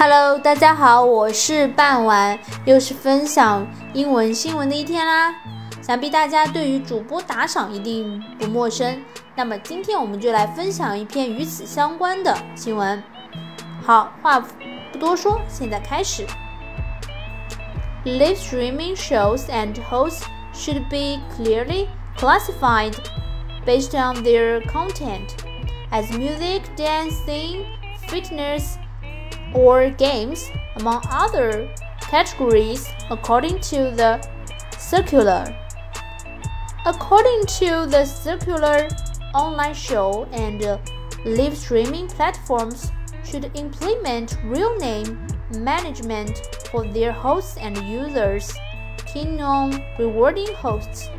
Hello，大家好，我是半晚，又是分享英文新闻的一天啦。想必大家对于主播打赏一定不陌生，那么今天我们就来分享一篇与此相关的新闻。好，话不多说，现在开始。Live streaming shows and hosts should be clearly classified based on their content as music, dancing, fitness, or games, among other categories, according to the circular. According to the circular, online show and live streaming platforms should implement real name management for their hosts and users, keen on rewarding hosts.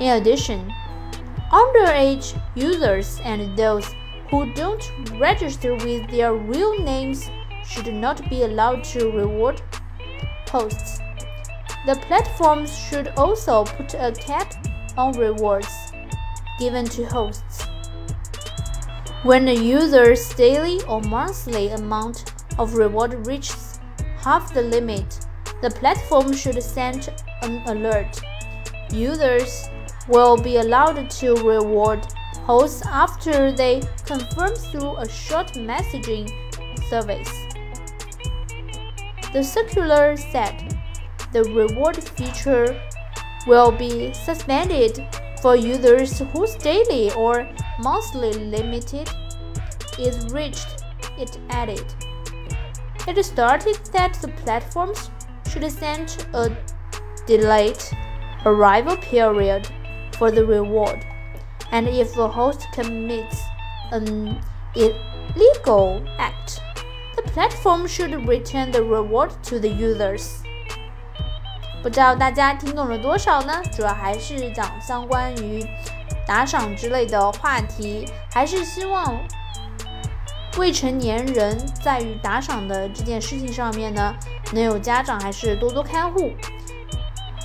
In addition, underage users and those who don't register with their real names should not be allowed to reward posts. The platforms should also put a cap on rewards given to hosts. When a user's daily or monthly amount of reward reaches half the limit, the platform should send an alert. Users will be allowed to reward hosts after they confirm through a short messaging service. The circular said the reward feature will be suspended for users whose daily or monthly limit is reached, it added. It started that the platforms should send a delayed arrival period for the reward, and if a host commits an illegal act, the platform should return the reward to the users. 不知道大家听懂了多少呢？主要还是讲相关于打赏之类的话题，还是希望未成年人在于打赏的这件事情上面呢，能有家长还是多多看护。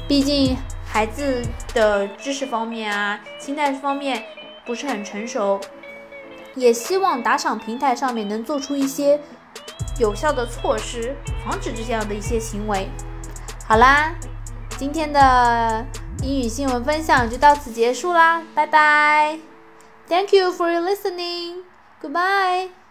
毕竟孩子的知识方面啊，心态方面不是很成熟，也希望打赏平台上面能做出一些。有效的措施，防止这样的一些行为。好啦，今天的英语新闻分享就到此结束啦，拜拜。Thank you for your listening. Goodbye.